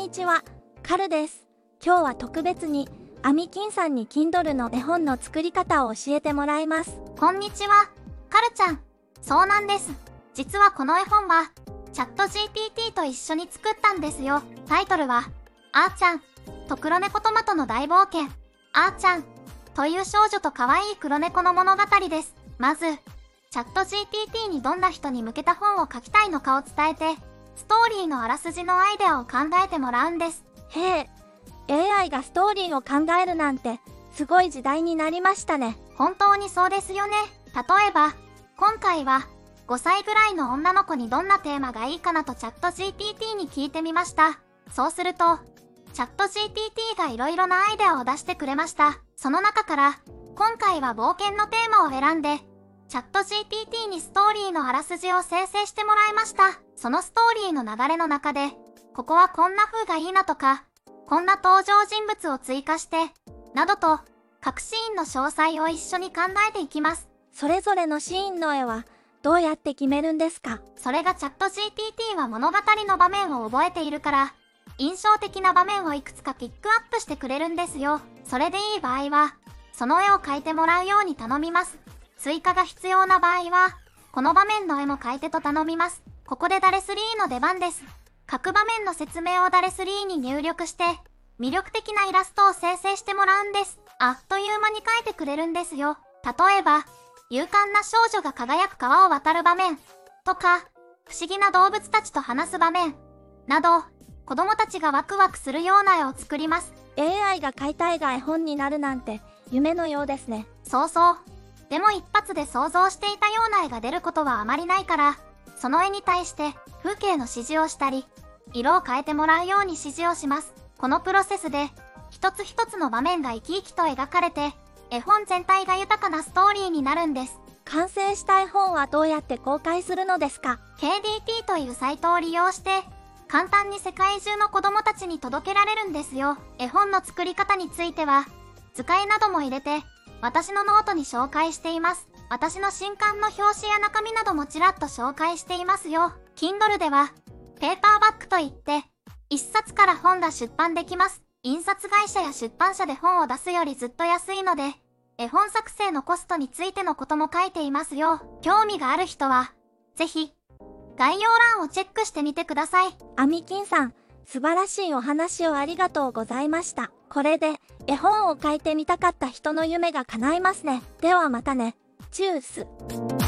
にちは、カルです。今日は特別に、アミキンさんに Kindle の絵本の作り方を教えてもらいます。こんにちは、カルちゃん。そうなんです。実はこの絵本は、チャット GPT と一緒に作ったんですよ。タイトルは、あーちゃん、と黒猫トマトの大冒険。あーちゃん、という少女と可愛い黒猫の物語です。まず、チャット GPT にどんな人に向けた本を書きたいのかを伝えて、ストーリーのあらすじのアイデアを考えてもらうんです。へえ、AI がストーリーを考えるなんて、すごい時代になりましたね。本当にそうですよね。例えば、今回は、5歳ぐらいの女の子にどんなテーマがいいかなとチャット GPT に聞いてみました。そうすると、チャット GPT がいろいろなアイデアを出してくれました。その中から、今回は冒険のテーマを選んで、チャット GPT にストーリーのあらすじを生成してもらいました。そのストーリーの流れの中で、ここはこんな風がいいなとか、こんな登場人物を追加して、などと、各シーンの詳細を一緒に考えていきます。それぞれのシーンの絵は、どうやって決めるんですか？それがチャット GPT は物語の場面を覚えているから、印象的な場面をいくつかピックアップしてくれるんですよ。それでいい場合は、その絵を描いてもらうように頼みます。追加が必要な場合は、この場面の絵も描いてと頼みます。ここでダレ3の出番です。各場面の説明をダレ3に入力して、魅力的なイラストを生成してもらうんです。あっという間に描いてくれるんですよ。例えば、勇敢な少女が輝く川を渡る場面とか、不思議な動物たちと話す場面など、子供たちがワクワクするような絵を作ります。AI が描いた絵が絵本になるなんて、夢のようですね。そうそう。でも一発で想像していたような絵が出ることはあまりないから、その絵に対して風景の指示をしたり、色を変えてもらうように指示をします。このプロセスで、一つ一つの場面が生き生きと描かれて、絵本全体が豊かなストーリーになるんです。完成した絵本はどうやって公開するのですか？KDP というサイトを利用して、簡単に世界中の子供たちに届けられるんですよ。絵本の作り方については、図解なども入れて、私のノートに紹介しています。私の新刊の表紙や中身などもちらっと紹介していますよ。Kindle では、ペーパーバックといって、一冊から本が出版できます。印刷会社や出版社で本を出すよりずっと安いので、絵本作成のコストについてのことも書いていますよ。興味がある人は、ぜひ、概要欄をチェックしてみてください。アミキンさん、素晴らしいお話をありがとうございました。これで、絵本を書いてみたかった人の夢が叶いますね。ではまたね。チュース。